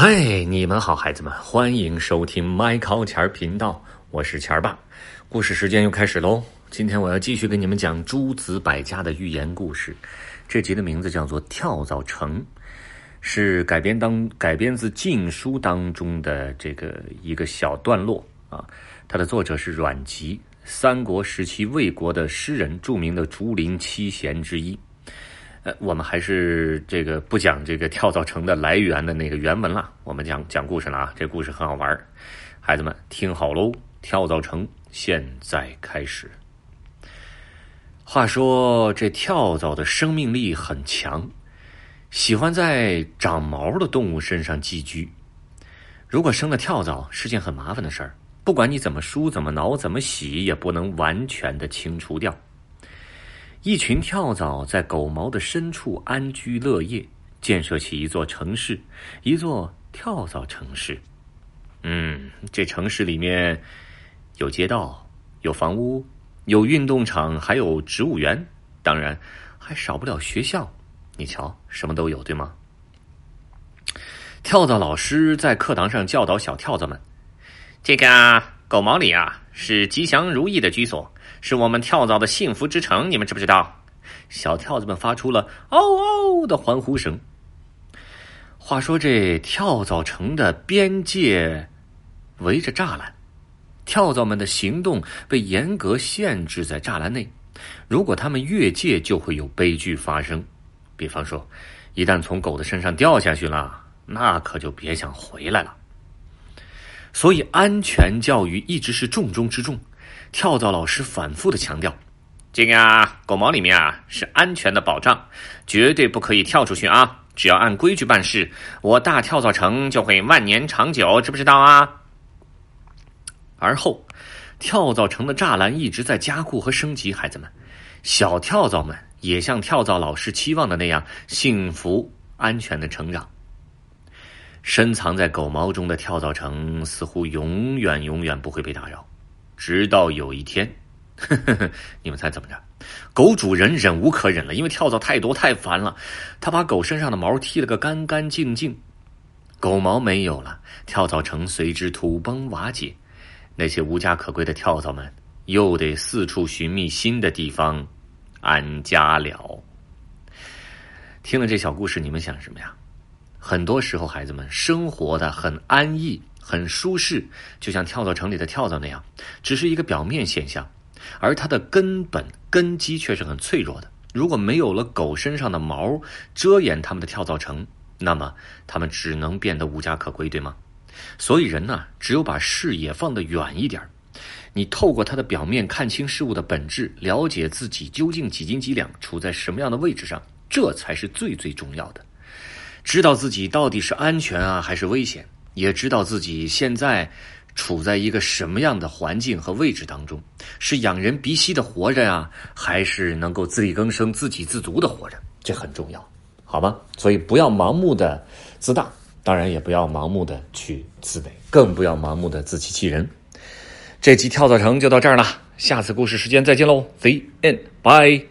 嗨，你们好，孩子们，欢迎收听麦考钱儿频道，我是钱儿爸。故事时间又开始喽，今天我要继续给你们讲诸子百家的寓言故事。这集的名字叫做《跳蚤城》，是改编当改编自《晋书》当中的这个一个小段落啊。它的作者是阮籍，三国时期魏国的诗人，著名的竹林七贤之一。呃，我们还是这个不讲这个跳蚤城的来源的那个原文了，我们讲讲故事了啊！这故事很好玩孩子们听好喽！跳蚤城现在开始。话说这跳蚤的生命力很强，喜欢在长毛的动物身上寄居。如果生了跳蚤是件很麻烦的事儿，不管你怎么梳、怎么挠、怎么洗，也不能完全的清除掉。一群跳蚤在狗毛的深处安居乐业，建设起一座城市，一座跳蚤城市。嗯，这城市里面有街道，有房屋，有运动场，还有植物园，当然还少不了学校。你瞧，什么都有，对吗？跳蚤老师在课堂上教导小跳蚤们：“这个狗毛里啊，是吉祥如意的居所。”是我们跳蚤的幸福之城，你们知不知道？小跳蚤们发出了“嗷嗷”的欢呼声。话说，这跳蚤城的边界围着栅栏，跳蚤们的行动被严格限制在栅栏内。如果他们越界，就会有悲剧发生。比方说，一旦从狗的身上掉下去了，那可就别想回来了。所以，安全教育一直是重中之重。跳蚤老师反复的强调：“这个啊，狗毛里面啊是安全的保障，绝对不可以跳出去啊！只要按规矩办事，我大跳蚤城就会万年长久，知不知道啊？”而后，跳蚤城的栅栏一直在加固和升级。孩子们，小跳蚤们也像跳蚤老师期望的那样幸福安全的成长。深藏在狗毛中的跳蚤城似乎永远永远不会被打扰。直到有一天，呵呵呵你们猜怎么着？狗主人忍无可忍了，因为跳蚤太多太烦了，他把狗身上的毛剃了个干干净净。狗毛没有了，跳蚤城随之土崩瓦解，那些无家可归的跳蚤们又得四处寻觅新的地方安家了。听了这小故事，你们想什么呀？很多时候，孩子们生活的很安逸。很舒适，就像跳蚤城里的跳蚤那样，只是一个表面现象，而它的根本根基却是很脆弱的。如果没有了狗身上的毛遮掩它们的跳蚤城，那么它们只能变得无家可归，对吗？所以人呢，只有把视野放得远一点儿你透过它的表面看清事物的本质，了解自己究竟几斤几两，处在什么样的位置上，这才是最最重要的。知道自己到底是安全啊，还是危险？也知道自己现在处在一个什么样的环境和位置当中，是仰人鼻息的活着呀，还是能够自力更生、自给自足的活着？这很重要，好吗？所以不要盲目的自大，当然也不要盲目的去自卑，更不要盲目的自欺欺人。这集跳蚤城就到这儿了，下次故事时间再见喽，See and bye。